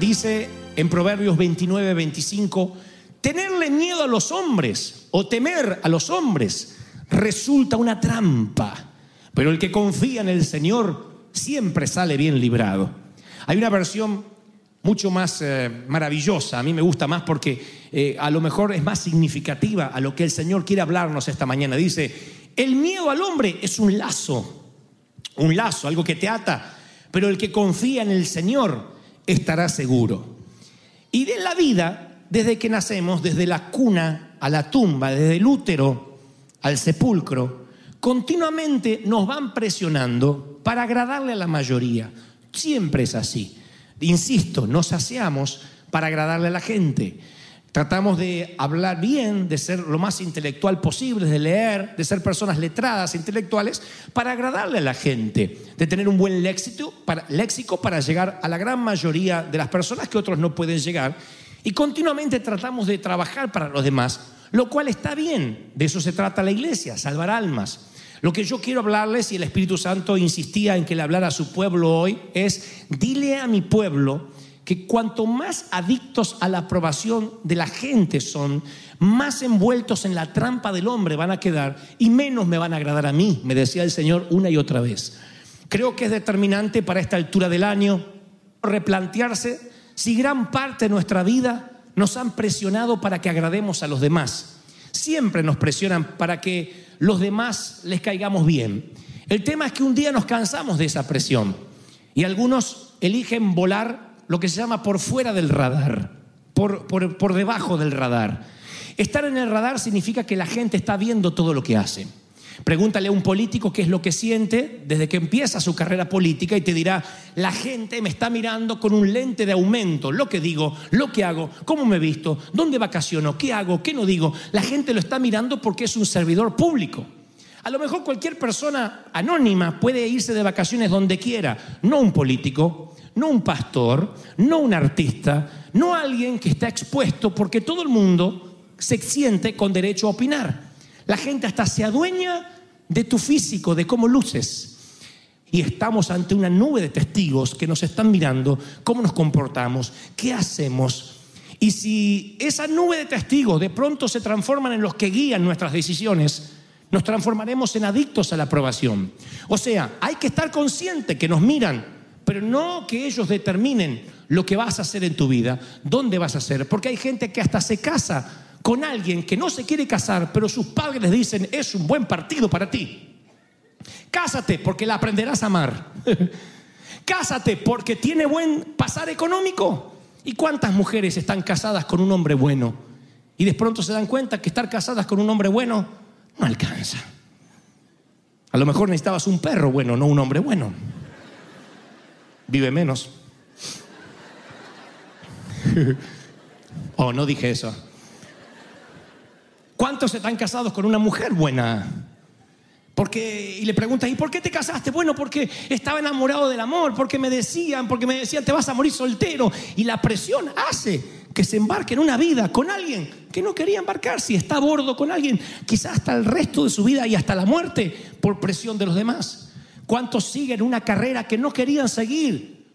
Dice en Proverbios 29, 25, tenerle miedo a los hombres o temer a los hombres resulta una trampa, pero el que confía en el Señor siempre sale bien librado. Hay una versión mucho más eh, maravillosa, a mí me gusta más porque eh, a lo mejor es más significativa a lo que el Señor quiere hablarnos esta mañana. Dice, el miedo al hombre es un lazo, un lazo, algo que te ata, pero el que confía en el Señor estará seguro. Y de la vida, desde que nacemos, desde la cuna a la tumba, desde el útero al sepulcro, continuamente nos van presionando para agradarle a la mayoría. Siempre es así. Insisto, nos saciamos para agradarle a la gente. Tratamos de hablar bien, de ser lo más intelectual posible, de leer, de ser personas letradas, intelectuales, para agradarle a la gente, de tener un buen léxico para, llegar a la gran mayoría de las personas que otros no pueden llegar. Y continuamente tratamos de trabajar para los demás, lo cual está bien. De eso se trata la iglesia, salvar almas. Lo que yo quiero hablarles, y el Espíritu Santo insistía en que le hablara a su pueblo hoy, es dile a mi pueblo que cuanto más adictos a la aprobación de la gente son, más envueltos en la trampa del hombre van a quedar y menos me van a agradar a mí, me decía el Señor una y otra vez. Creo que es determinante para esta altura del año replantearse si gran parte de nuestra vida nos han presionado para que agrademos a los demás. Siempre nos presionan para que los demás les caigamos bien. El tema es que un día nos cansamos de esa presión y algunos eligen volar lo que se llama por fuera del radar, por, por, por debajo del radar. Estar en el radar significa que la gente está viendo todo lo que hace. Pregúntale a un político qué es lo que siente desde que empieza su carrera política y te dirá, la gente me está mirando con un lente de aumento, lo que digo, lo que hago, cómo me visto, dónde vacaciono, qué hago, qué no digo. La gente lo está mirando porque es un servidor público. A lo mejor cualquier persona anónima puede irse de vacaciones donde quiera, no un político, no un pastor, no un artista, no alguien que está expuesto porque todo el mundo se siente con derecho a opinar. La gente hasta se adueña de tu físico, de cómo luces. Y estamos ante una nube de testigos que nos están mirando cómo nos comportamos, qué hacemos. Y si esa nube de testigos de pronto se transforman en los que guían nuestras decisiones, nos transformaremos en adictos a la aprobación. O sea, hay que estar consciente que nos miran, pero no que ellos determinen lo que vas a hacer en tu vida, dónde vas a hacer, porque hay gente que hasta se casa con alguien que no se quiere casar, pero sus padres les dicen, es un buen partido para ti. Cásate porque la aprenderás a amar. Cásate porque tiene buen pasar económico. ¿Y cuántas mujeres están casadas con un hombre bueno? Y de pronto se dan cuenta que estar casadas con un hombre bueno no alcanza. A lo mejor necesitabas un perro bueno, no un hombre bueno. Vive menos. oh, no dije eso. ¿Cuántos están casados con una mujer buena? Porque, y le preguntas, ¿y por qué te casaste? Bueno, porque estaba enamorado del amor, porque me decían, porque me decían, te vas a morir soltero. Y la presión hace que se embarque en una vida con alguien que no quería embarcarse y está a bordo con alguien, quizás hasta el resto de su vida y hasta la muerte por presión de los demás. ¿Cuántos siguen una carrera que no querían seguir?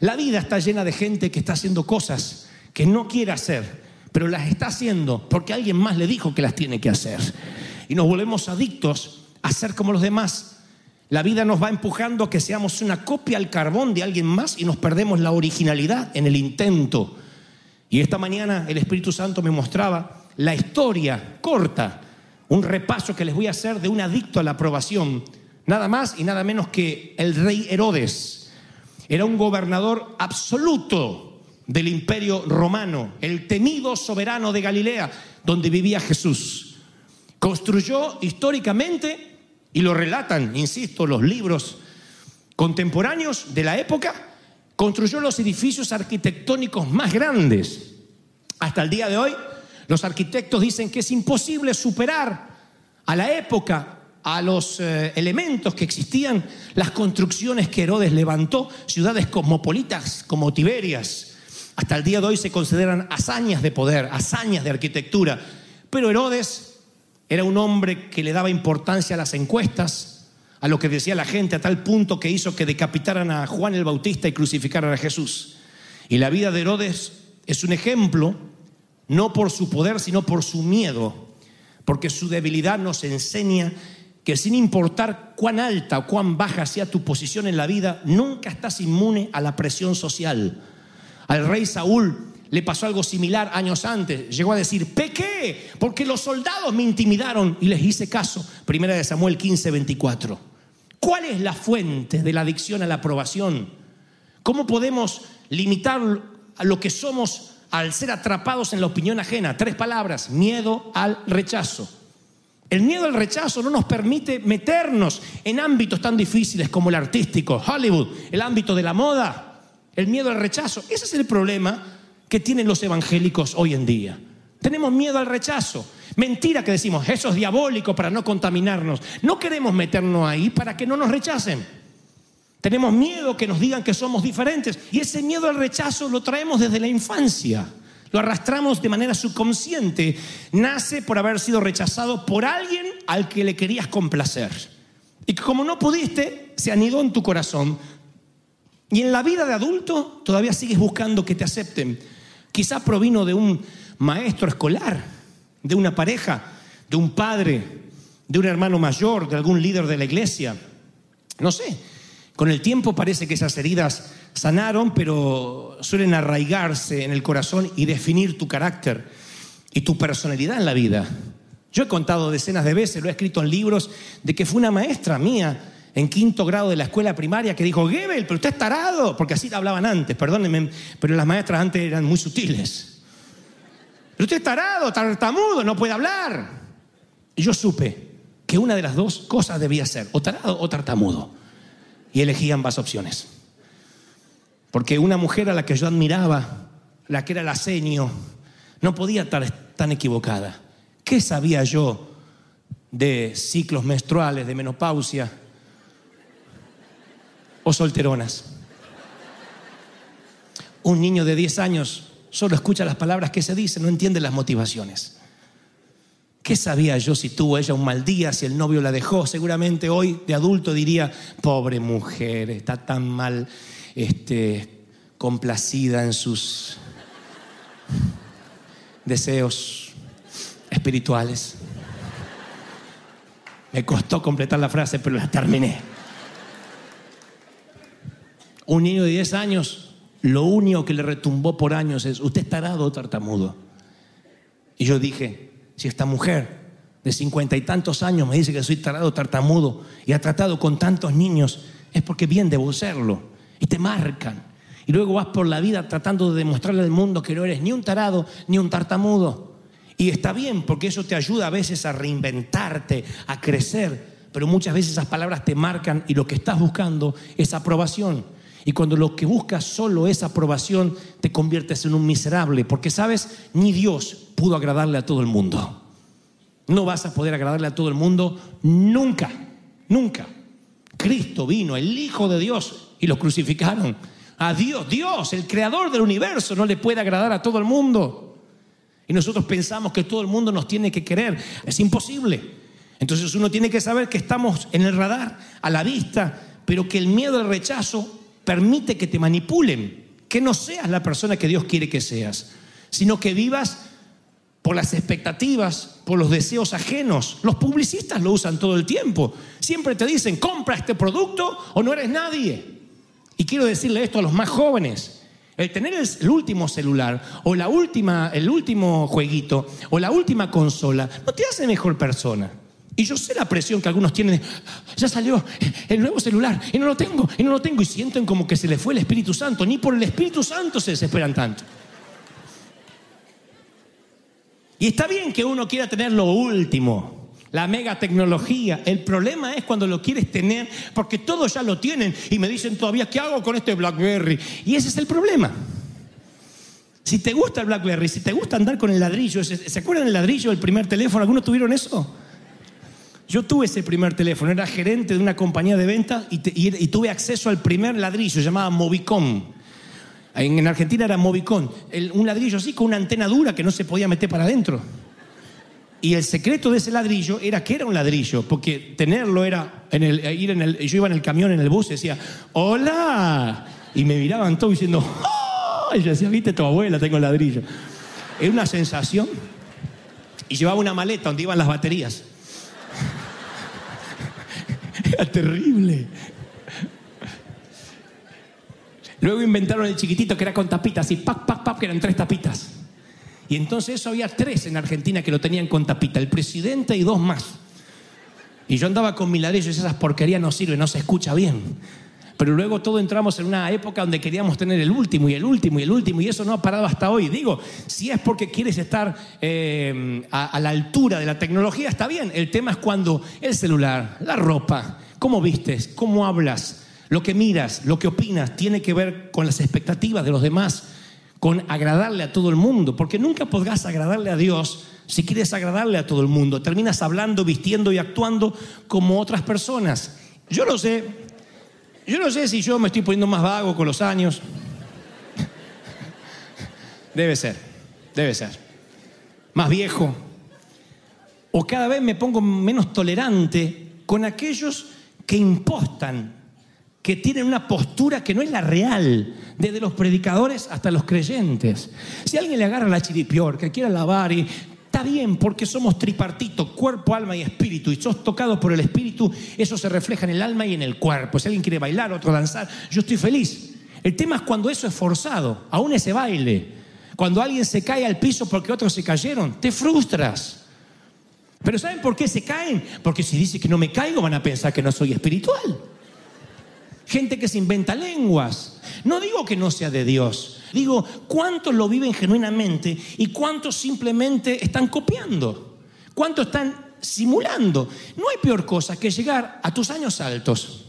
La vida está llena de gente que está haciendo cosas que no quiere hacer, pero las está haciendo porque alguien más le dijo que las tiene que hacer. y nos volvemos adictos a ser como los demás. La vida nos va empujando a que seamos una copia al carbón de alguien más y nos perdemos la originalidad en el intento. Y esta mañana el Espíritu Santo me mostraba la historia corta, un repaso que les voy a hacer de un adicto a la aprobación, nada más y nada menos que el rey Herodes. Era un gobernador absoluto del imperio romano, el temido soberano de Galilea, donde vivía Jesús. Construyó históricamente, y lo relatan, insisto, los libros contemporáneos de la época, construyó los edificios arquitectónicos más grandes. Hasta el día de hoy, los arquitectos dicen que es imposible superar a la época, a los eh, elementos que existían, las construcciones que Herodes levantó, ciudades cosmopolitas como Tiberias. Hasta el día de hoy se consideran hazañas de poder, hazañas de arquitectura. Pero Herodes era un hombre que le daba importancia a las encuestas, a lo que decía la gente, a tal punto que hizo que decapitaran a Juan el Bautista y crucificaran a Jesús. Y la vida de Herodes es un ejemplo, no por su poder, sino por su miedo, porque su debilidad nos enseña que sin importar cuán alta o cuán baja sea tu posición en la vida, nunca estás inmune a la presión social. Al rey Saúl le pasó algo similar años antes. Llegó a decir, pequé, porque los soldados me intimidaron y les hice caso. Primera de Samuel 15, 24. ¿Cuál es la fuente de la adicción a la aprobación? ¿Cómo podemos limitar a lo que somos al ser atrapados en la opinión ajena? Tres palabras, miedo al rechazo. El miedo al rechazo no nos permite meternos en ámbitos tan difíciles como el artístico, Hollywood, el ámbito de la moda, el miedo al rechazo. Ese es el problema que tienen los evangélicos hoy en día. Tenemos miedo al rechazo. Mentira que decimos, eso es diabólico para no contaminarnos. No queremos meternos ahí para que no nos rechacen. Tenemos miedo que nos digan que somos diferentes. Y ese miedo al rechazo lo traemos desde la infancia. Lo arrastramos de manera subconsciente. Nace por haber sido rechazado por alguien al que le querías complacer. Y que como no pudiste, se anidó en tu corazón. Y en la vida de adulto todavía sigues buscando que te acepten. Quizás provino de un maestro escolar, de una pareja, de un padre, de un hermano mayor, de algún líder de la iglesia. No sé. Con el tiempo parece que esas heridas sanaron, pero suelen arraigarse en el corazón y definir tu carácter y tu personalidad en la vida. Yo he contado decenas de veces, lo he escrito en libros, de que fue una maestra mía en quinto grado de la escuela primaria que dijo, Gebel, pero usted es tarado, porque así hablaban antes, perdónenme, pero las maestras antes eran muy sutiles. Pero usted es tarado, tartamudo, no puede hablar. Y yo supe que una de las dos cosas debía ser, o tarado o tartamudo. Y elegí ambas opciones. Porque una mujer a la que yo admiraba, la que era la senio, no podía estar tan equivocada. ¿Qué sabía yo de ciclos menstruales, de menopausia o solteronas? Un niño de 10 años solo escucha las palabras que se dicen, no entiende las motivaciones. ¿Qué sabía yo si tuvo ella un mal día, si el novio la dejó? Seguramente hoy de adulto diría, pobre mujer, está tan mal este, complacida en sus deseos espirituales. Me costó completar la frase, pero la terminé. Un niño de 10 años, lo único que le retumbó por años es, ¿usted es tarado o tartamudo? Y yo dije, si esta mujer de cincuenta y tantos años me dice que soy tarado tartamudo y ha tratado con tantos niños, es porque bien debo serlo. Y te marcan. Y luego vas por la vida tratando de demostrarle al mundo que no eres ni un tarado ni un tartamudo. Y está bien, porque eso te ayuda a veces a reinventarte, a crecer. Pero muchas veces esas palabras te marcan y lo que estás buscando es aprobación. Y cuando lo que buscas solo es aprobación, te conviertes en un miserable. Porque sabes, ni Dios pudo agradarle a todo el mundo. No vas a poder agradarle a todo el mundo nunca, nunca. Cristo vino, el Hijo de Dios, y lo crucificaron. A Dios, Dios, el creador del universo, no le puede agradar a todo el mundo. Y nosotros pensamos que todo el mundo nos tiene que querer. Es imposible. Entonces uno tiene que saber que estamos en el radar, a la vista, pero que el miedo al rechazo permite que te manipulen, que no seas la persona que Dios quiere que seas, sino que vivas por las expectativas, por los deseos ajenos. Los publicistas lo usan todo el tiempo. Siempre te dicen, compra este producto o no eres nadie. Y quiero decirle esto a los más jóvenes. El tener el, último celular o la última, el último jueguito o la última consola no te hace mejor persona. Y yo sé la presión que algunos tienen. Ya salió el nuevo celular y no lo tengo, y no lo tengo. Y sienten como que se les fue el Espíritu Santo. Ni por el Espíritu Santo se desesperan tanto. Y está bien que uno quiera tener lo último, la mega tecnología. El problema es cuando lo quieres tener porque todos ya lo tienen y me dicen todavía, ¿qué hago con este Blackberry? Y ese es el problema. Si te gusta el Blackberry, si te gusta andar con el ladrillo, ¿se, ¿se acuerdan del ladrillo del primer teléfono? ¿Algunos tuvieron eso? Yo tuve ese primer teléfono, era gerente de una compañía de ventas y, tuve acceso al primer ladrillo, llamado Movicom. En, en Argentina era Movicom, un ladrillo así con una antena dura que no se podía meter para adentro. Y el secreto de ese ladrillo era que era un ladrillo, porque tenerlo era en el, eh, ir en el, yo iba en el camión, en el bus, y decía, hola, y me miraban todos diciendo, ¡oh! y yo decía, viste tu abuela, tengo el ladrillo. Era una sensación. Y llevaba una maleta donde iban las baterías. Terrible. Luego inventaron el chiquitito que era con tapitas y pac, pac, pac, que eran tres tapitas. Y entonces eso había tres en Argentina que lo tenían con tapita, el presidente y dos más. Y yo andaba con mi ladrillo y esas porquerías no sirven, no se escucha bien. Pero luego todo entramos en una época donde queríamos tener el último y el último y el último y eso no ha parado hasta hoy. Digo, si es porque quieres estar eh, a, a la altura de la tecnología, está bien. El tema es cuando el celular, la ropa, cómo vistes, cómo hablas, lo que miras, lo que opinas, tiene que ver con las expectativas de los demás, con agradarle a todo el mundo, porque nunca podrás agradarle a Dios si quieres agradarle a todo el mundo. Terminas hablando, vistiendo y actuando como otras personas. Yo no sé, yo no sé si yo me estoy poniendo más vago con los años. Debe ser, debe ser. Más viejo. O cada vez me pongo menos tolerante con aquellos que impostan, que tienen una postura que no es la real, desde los predicadores hasta los creyentes. Si alguien le agarra la chiripior, que quiera lavar y está bien porque somos tripartito, cuerpo, alma y espíritu, y sos tocado por el espíritu, eso se refleja en el alma y en el cuerpo. Si alguien quiere bailar, otro danzar, yo estoy feliz. El tema es cuando eso es forzado, aún ese baile. Cuando alguien se cae al piso porque otros se cayeron, te frustras. Pero ¿saben por qué se caen? Porque si dice que no me caigo van a pensar que no soy espiritual. Gente que se inventa lenguas. No digo que no sea de Dios. Digo, ¿cuántos lo viven genuinamente y cuántos simplemente están copiando? ¿Cuántos están simulando? No hay peor cosa que llegar a tus años altos,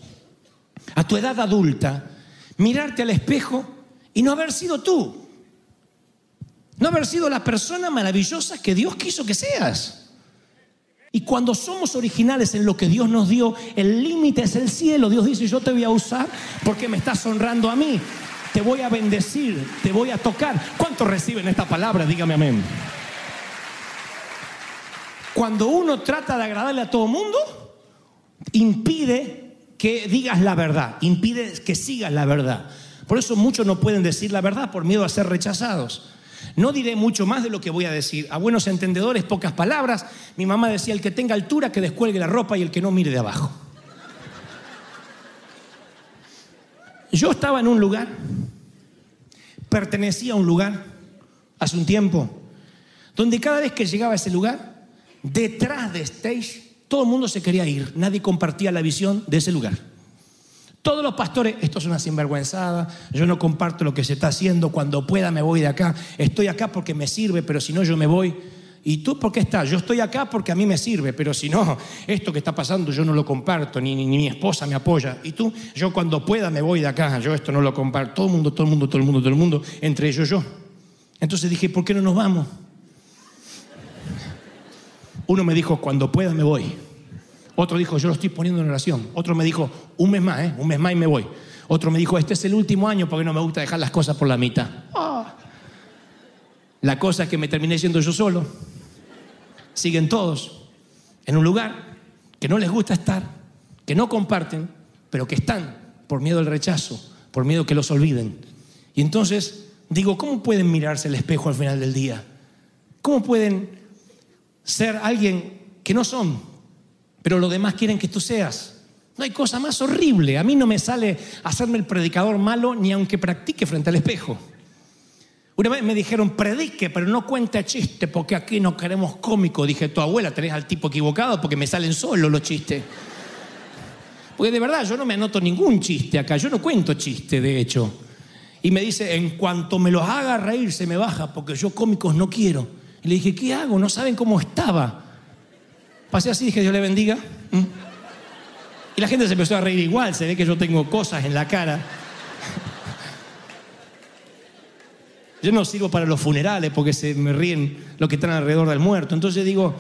a tu edad adulta, mirarte al espejo y no haber sido tú. No haber sido la persona maravillosa que Dios quiso que seas. Y cuando somos originales en lo que Dios nos dio, el límite es el cielo. Dios dice, yo te voy a usar porque me estás honrando a mí. Te voy a bendecir, te voy a tocar. ¿Cuántos reciben esta palabra? Dígame amén. Cuando uno trata de agradarle a todo mundo, impide que digas la verdad, impide que sigas la verdad. Por eso muchos no pueden decir la verdad por miedo a ser rechazados. No diré mucho más de lo que voy a decir. A buenos entendedores, pocas palabras. Mi mamá decía, el que tenga altura, que descuelgue la ropa y el que no mire de abajo. Yo estaba en un lugar, pertenecía a un lugar, hace un tiempo, donde cada vez que llegaba a ese lugar, detrás de stage, todo el mundo se quería ir. Nadie compartía la visión de ese lugar. Todos los pastores, esto es una sinvergüenzada, yo no comparto lo que se está haciendo, cuando pueda me voy de acá, estoy acá porque me sirve, pero si no yo me voy. ¿Y tú por qué estás? Yo estoy acá porque a mí me sirve, pero si no, esto que está pasando yo no lo comparto, ni, mi esposa me apoya. ¿Y tú? Yo cuando pueda me voy de acá, yo esto no lo comparto. Todo el mundo, todo el mundo, todo el mundo, todo el mundo, entre ellos yo. Entonces dije, ¿por qué no nos vamos? Uno me dijo, cuando pueda me voy. Otro dijo, yo lo estoy poniendo en oración. Otro me dijo, un mes más, ¿eh? un mes más y me voy. Otro me dijo, este es el último año porque no me gusta dejar las cosas por la mitad. Ah. La cosa es que me terminé siendo yo solo. Siguen todos en un lugar que no les gusta estar, que no comparten, pero que están por miedo al rechazo, por miedo que los olviden. Y entonces digo, ¿cómo pueden mirarse el espejo al final del día? ¿Cómo pueden ser alguien que no son, pero los demás quieren que tú seas. No hay cosa más horrible. A mí no me sale hacerme el predicador malo ni aunque practique frente al espejo. Una vez me dijeron, predique, pero no cuente chiste, porque aquí no queremos cómico. Dije, tu abuela tenés al tipo equivocado porque me salen solos los chistes. Porque de verdad yo no me anoto ningún chiste acá, yo no cuento chiste, de hecho. Y me dice, en cuanto me los haga reír se me baja, porque yo cómicos no quiero. Y le dije, ¿qué hago? No saben cómo estaba. Pasé así, dije, Dios le bendiga. Y la gente se empezó a reír igual, se ve que yo tengo cosas en la cara. Yo no sirvo para los funerales porque se me ríen los que están alrededor del muerto. Entonces digo,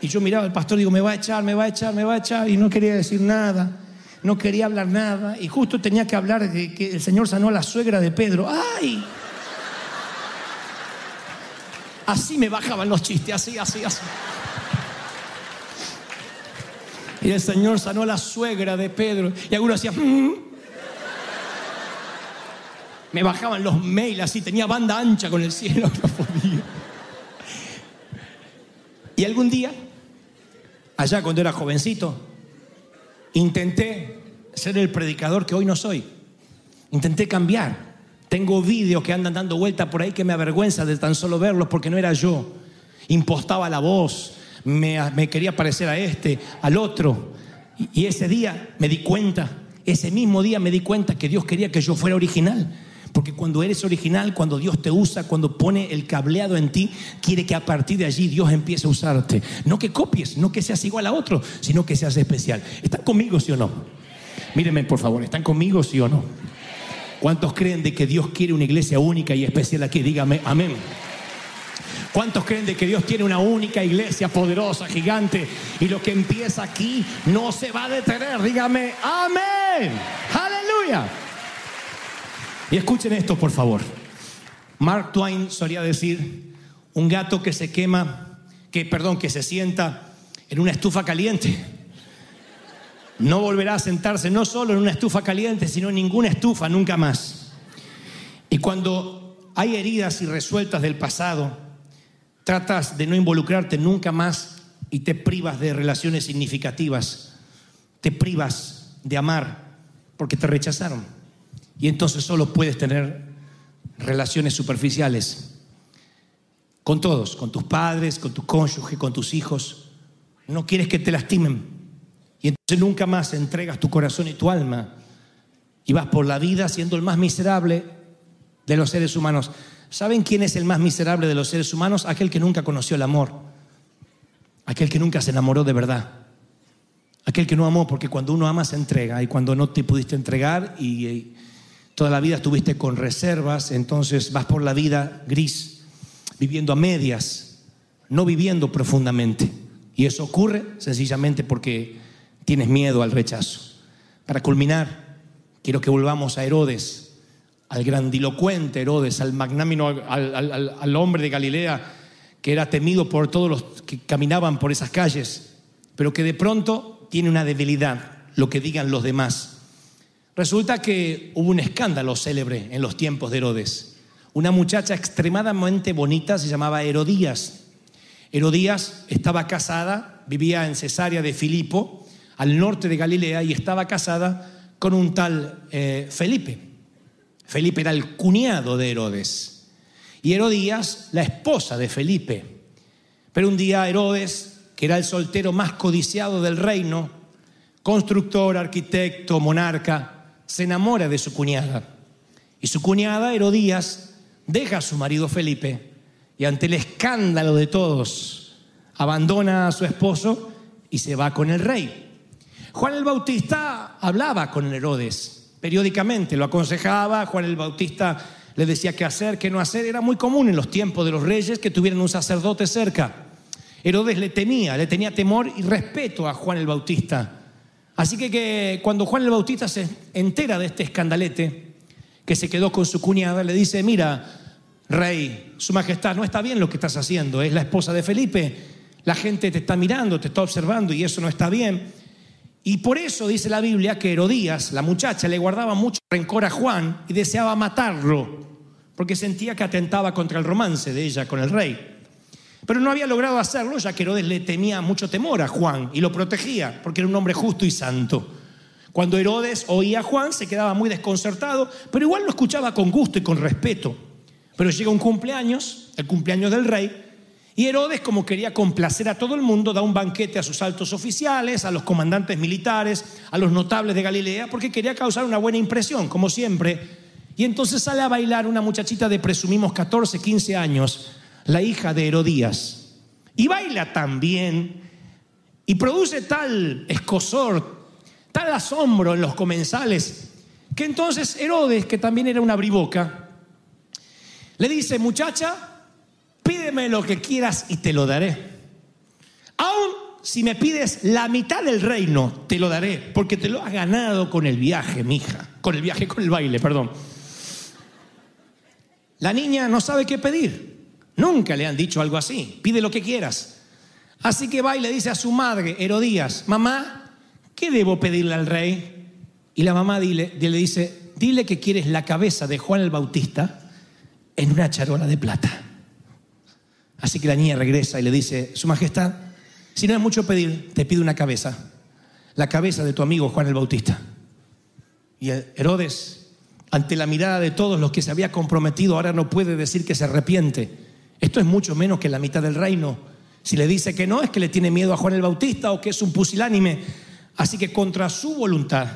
y yo miraba al pastor, digo, me va a echar, me va a echar, me va a echar, y no quería decir nada, no quería hablar nada, y justo tenía que hablar de que el Señor sanó a la suegra de Pedro. ¡Ay! Así me bajaban los chistes, así, así, así. Y el Señor sanó a la suegra de Pedro. Y algunos hacían... "Mm". Me bajaban los mails así, tenía banda ancha con el cielo, no podía. Y algún día, allá cuando era jovencito, intenté ser el predicador que hoy no soy. Intenté cambiar. Tengo vídeos que andan dando vuelta por ahí que me avergüenza de tan solo verlos porque no era yo. Impostaba la voz, me, quería parecer a este, al otro. Y, y ese día me di cuenta, ese mismo día me di cuenta que Dios quería que yo fuera original. Porque cuando eres original, cuando Dios te usa, cuando pone el cableado en ti, quiere que a partir de allí Dios empiece a usarte. No que copies, no que seas igual a otro, sino que seas especial. ¿Están conmigo, sí o no? Mírenme, por favor, ¿están conmigo, sí o no? ¿Cuántos creen de que Dios quiere una iglesia única y especial aquí? Dígame, amén. ¿Cuántos creen de que Dios tiene una única iglesia poderosa, gigante? Y lo que empieza aquí no se va a detener. Dígame, amén. Aleluya. Y escuchen esto, por favor. Mark Twain solía decir, un gato que se quema, que perdón, que se sienta en una estufa caliente, no volverá a sentarse no solo en una estufa caliente, sino en ninguna estufa nunca más. Y cuando hay heridas irresueltas del pasado, tratas de no involucrarte nunca más y te privas de relaciones significativas, te privas de amar porque te rechazaron. Y entonces solo puedes tener relaciones superficiales con todos, con tus padres, con tu cónyuge, con tus hijos. No quieres que te lastimen. Y entonces nunca más entregas tu corazón y tu alma. Y vas por la vida siendo el más miserable de los seres humanos. ¿Saben quién es el más miserable de los seres humanos? Aquel que nunca conoció el amor. Aquel que nunca se enamoró de verdad. Aquel que no amó, porque cuando uno ama se entrega. Y cuando no te pudiste entregar y, toda la vida estuviste con reservas, entonces vas por la vida gris, viviendo a medias, no viviendo profundamente. Y eso ocurre sencillamente porque tienes miedo al rechazo. Para culminar, quiero que volvamos a Herodes, al grandilocuente Herodes, al al- al hombre de Galilea que era temido por todos los que caminaban por esas calles, pero que de pronto tiene una debilidad, lo que digan los demás. Resulta que hubo un escándalo célebre en los tiempos de Herodes. Una muchacha extremadamente bonita se llamaba Herodías. Herodías estaba casada, vivía en Cesarea de Filipo, al norte de Galilea, y estaba casada con un tal eh, Felipe. Felipe era el cuñado de Herodes. Y Herodías, la esposa de Felipe. Pero un día Herodes, que era el soltero más codiciado del reino, constructor, arquitecto, monarca, se enamora de su cuñada. Y su cuñada, Herodías, deja a su marido Felipe y ante el escándalo de todos, abandona a su esposo y se va con el rey. Juan el Bautista hablaba con Herodes periódicamente, lo aconsejaba, Juan el Bautista le decía qué hacer, qué no hacer. Era muy común en los tiempos de los reyes que tuvieran un sacerdote cerca. Herodes le temía, le tenía temor y respeto a Juan el Bautista. Así que, que cuando Juan el Bautista se entera de este escandalete, que se quedó con su cuñada, le dice, mira, rey, su majestad, no está bien lo que estás haciendo, es la esposa de Felipe, la gente te está mirando, te está observando y eso no está bien. Y por eso dice la Biblia que Herodías, la muchacha, le guardaba mucho rencor a Juan y deseaba matarlo, porque sentía que atentaba contra el romance de ella con el rey. Pero no había logrado hacerlo ya que Herodes le tenía mucho temor a Juan y lo protegía porque era un hombre justo y santo. Cuando Herodes oía a Juan se quedaba muy desconcertado, pero igual lo escuchaba con gusto y con respeto. Pero llega un cumpleaños, el cumpleaños del rey, y Herodes, como quería complacer a todo el mundo, da un banquete a sus altos oficiales, a los comandantes militares, a los notables de Galilea, porque quería causar una buena impresión, como siempre. Y entonces sale a bailar una muchachita de presumimos 14, 15 años, la hija de Herodías. Y baila tan bien y produce tal escosor, tal asombro en los comensales, que entonces Herodes, que también era una briboca, le dice, muchacha, pídeme lo que quieras y te lo daré. Aún si me pides la mitad del reino, te lo daré, porque te lo has ganado con el viaje, mija. Con el viaje, con el baile, perdón. La niña no sabe qué pedir. Nunca le han dicho algo así. Pide lo que quieras. Así que va y le dice a su madre, Herodías, mamá, ¿qué debo pedirle al rey? Y la mamá dile, le dice, dile que quieres la cabeza de Juan el Bautista en una charola de plata. Así que la niña regresa y le dice, Su Majestad, si no es mucho pedir, te pido una cabeza, la cabeza de tu amigo Juan el Bautista. Y Herodes, ante la mirada de todos los que se había comprometido, ahora no puede decir que se arrepiente. Esto es mucho menos que la mitad del reino. Si le dice que no, es que le tiene miedo a Juan el Bautista o que es un pusilánime. Así que contra su voluntad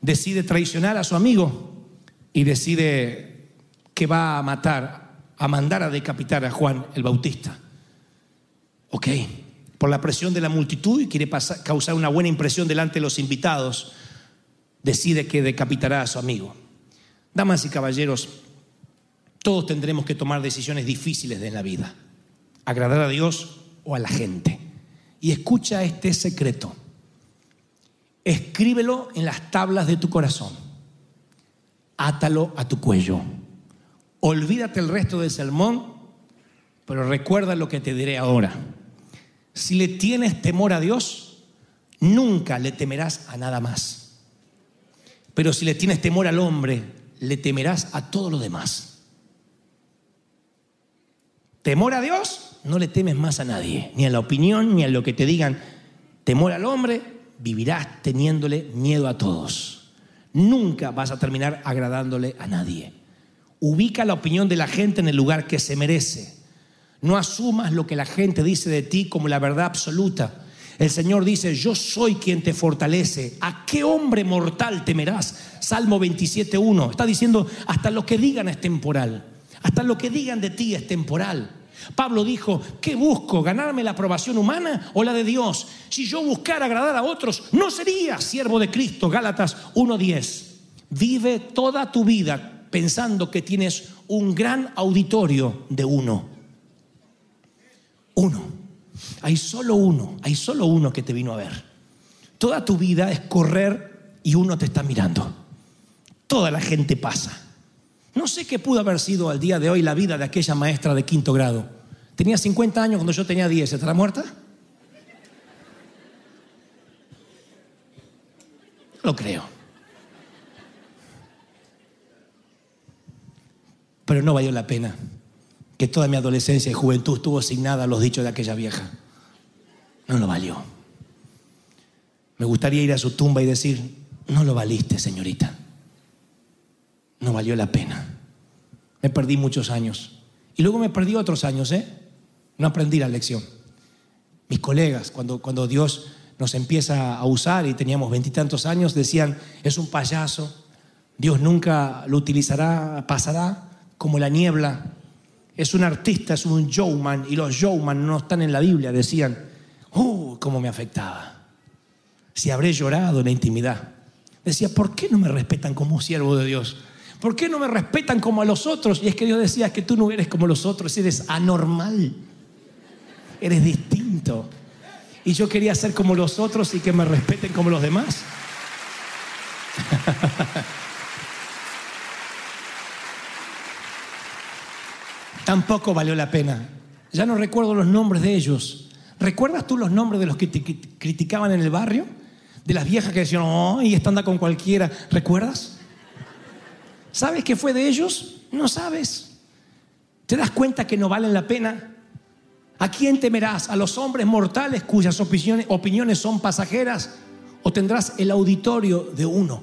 decide traicionar a su amigo y decide que va a matar a mandar a decapitar a Juan el Bautista. Ok, por la presión de la multitud y quiere causar una buena impresión delante de los invitados, decide que decapitará a su amigo. Damas y caballeros, todos tendremos que tomar decisiones difíciles en la vida, agradar a Dios o a la gente. Y escucha este secreto. Escríbelo en las tablas de tu corazón. Átalo a tu cuello Olvídate el resto del sermón, pero recuerda lo que te diré ahora. Si le tienes temor a Dios, nunca le temerás a nada más. Pero si le tienes temor al hombre, le temerás a todo lo demás. Temor a Dios, no le temes más a nadie, ni a la opinión, ni a lo que te digan. Temor al hombre, vivirás teniéndole miedo a todos. Nunca vas a terminar agradándole a nadie. Ubica la opinión de la gente en el lugar que se merece. No asumas lo que la gente dice de ti como la verdad absoluta. El Señor dice, yo soy quien te fortalece. ¿A qué hombre mortal temerás? Salmo 27.1. Está diciendo, hasta lo que digan es temporal. Hasta lo que digan de ti es temporal. Pablo dijo, ¿qué busco? ¿Ganarme la aprobación humana o la de Dios? Si yo buscara agradar a otros, no sería siervo de Cristo. Gálatas 1.10. Vive toda tu vida pensando que tienes un gran auditorio de uno. Uno. Hay solo uno, hay solo uno que te vino a ver. Toda tu vida es correr y uno te está mirando. Toda la gente pasa. No sé qué pudo haber sido al día de hoy la vida de aquella maestra de quinto grado. Tenía 50 años cuando yo tenía 10. ¿Estará muerta? Lo creo. Pero no valió la pena que toda mi adolescencia y juventud estuvo asignada a los dichos de aquella vieja. No lo valió. Me gustaría ir a su tumba y decir, no lo valiste, señorita. No valió la pena. Me perdí muchos años. Y luego me perdí otros años, ¿eh? No aprendí la lección. Mis colegas, cuando, cuando Dios nos empieza a usar y teníamos veintitantos años, decían, es un payaso, Dios nunca lo utilizará, pasará como la niebla. Es un artista, es un showman, y los showman no están en la Biblia, decían, ¡uh, cómo me afectaba! Si habré llorado en la intimidad. Decía, ¿por qué no me respetan como siervo de Dios? ¿Por qué no me respetan como a los otros? Y es que Dios decía que tú no eres como los otros, eres anormal, eres distinto. Y yo quería ser como los otros y que me respeten como los demás. tampoco valió la pena. Ya no recuerdo los nombres de ellos. ¿Recuerdas tú los nombres de los que te criticaban en el barrio? De las viejas que decían, oh, y esta anda con cualquiera. ¿Recuerdas? ¿Sabes qué fue de ellos? No sabes. ¿Te das cuenta que no valen la pena? ¿A quién temerás? ¿A los hombres mortales cuyas opiniones, opiniones son pasajeras? ¿O tendrás el auditorio de uno?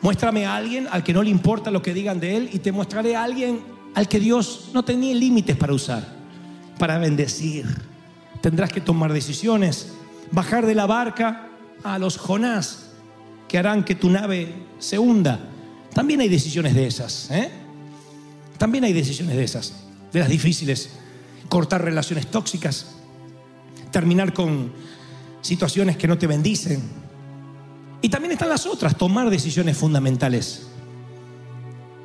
Muéstrame a alguien al que no le importa lo que digan de él y te mostraré a alguien al que Dios no tenía límites para usar, para bendecir. Tendrás que tomar decisiones, bajar de la barca a los Jonás que harán que tu nave se hunda. También hay decisiones de esas, ¿eh? También hay decisiones de esas, de las difíciles. Cortar relaciones tóxicas, terminar con situaciones que no te bendicen. Y también están las otras, tomar decisiones fundamentales.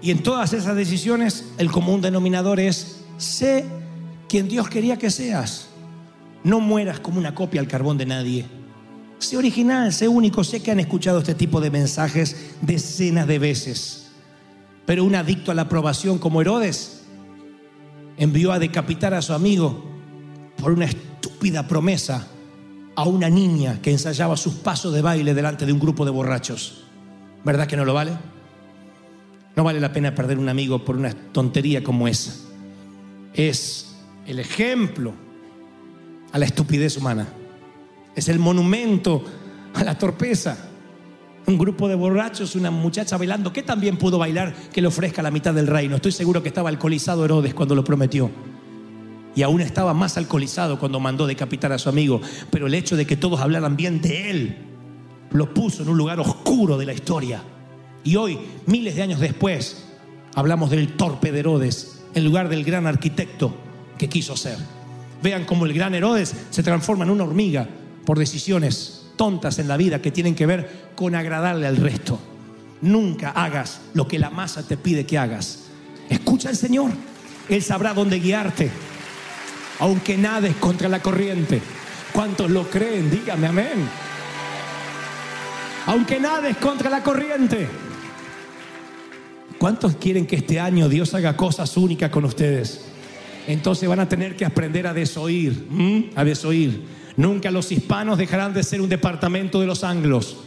Y en todas esas decisiones el común denominador es, sé quien Dios quería que seas. No mueras como una copia al carbón de nadie. Sé original, sé único. Sé que han escuchado este tipo de mensajes decenas de veces. Pero un adicto a la aprobación como Herodes envió a decapitar a su amigo por una estúpida promesa a una niña que ensayaba sus pasos de baile delante de un grupo de borrachos. ¿Verdad que no lo vale? No vale la pena perder un amigo por una tontería como esa. Es el ejemplo a la estupidez humana. Es el monumento a la torpeza. Un grupo de borrachos, una muchacha bailando, que también pudo bailar que le ofrezca la mitad del reino. Estoy seguro que estaba alcoholizado Herodes cuando lo prometió. Y aún estaba más alcoholizado cuando mandó decapitar a su amigo. Pero el hecho de que todos hablaran bien de él lo puso en un lugar oscuro de la historia. Y hoy, miles de años después, hablamos del torpe de Herodes en lugar del gran arquitecto que quiso ser. Vean cómo el gran Herodes se transforma en una hormiga por decisiones tontas en la vida que tienen que ver con agradarle al resto. Nunca hagas lo que la masa te pide que hagas. Escucha al Señor. Él sabrá dónde guiarte. Aunque nades contra la corriente. ¿Cuántos lo creen? Dígame amén. Aunque nades contra la corriente. ¿Cuántos quieren que este año Dios haga cosas únicas con ustedes? Entonces van a tener que aprender a desoír, a desoír. Nunca los hispanos dejarán de ser un departamento de los anglos.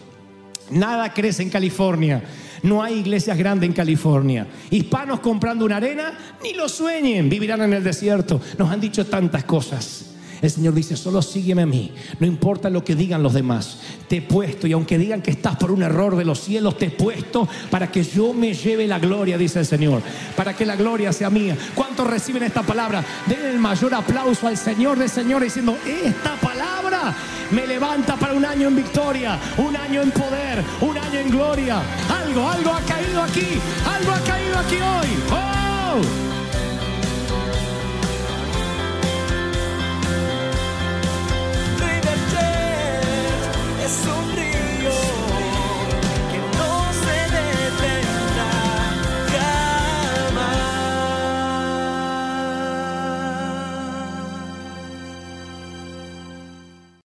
Nada crece en California. No hay iglesias grandes en California. Hispanos comprando una arena, ni lo sueñen, vivirán en el desierto. Nos han dicho tantas cosas. El Señor dice, solo sígueme a mí. No importa lo que digan los demás. Te he puesto, y aunque digan que estás por un error de los cielos, te he puesto para que yo me lleve la gloria, dice el Señor. Para que la gloria sea mía. ¿Cuántos reciben esta palabra? Den el mayor aplauso al Señor de Señor diciendo, esta palabra me levanta para un año en victoria, un año en poder, un año en gloria. Algo, algo ha caído aquí, algo ha caído aquí hoy. ¡Oh! so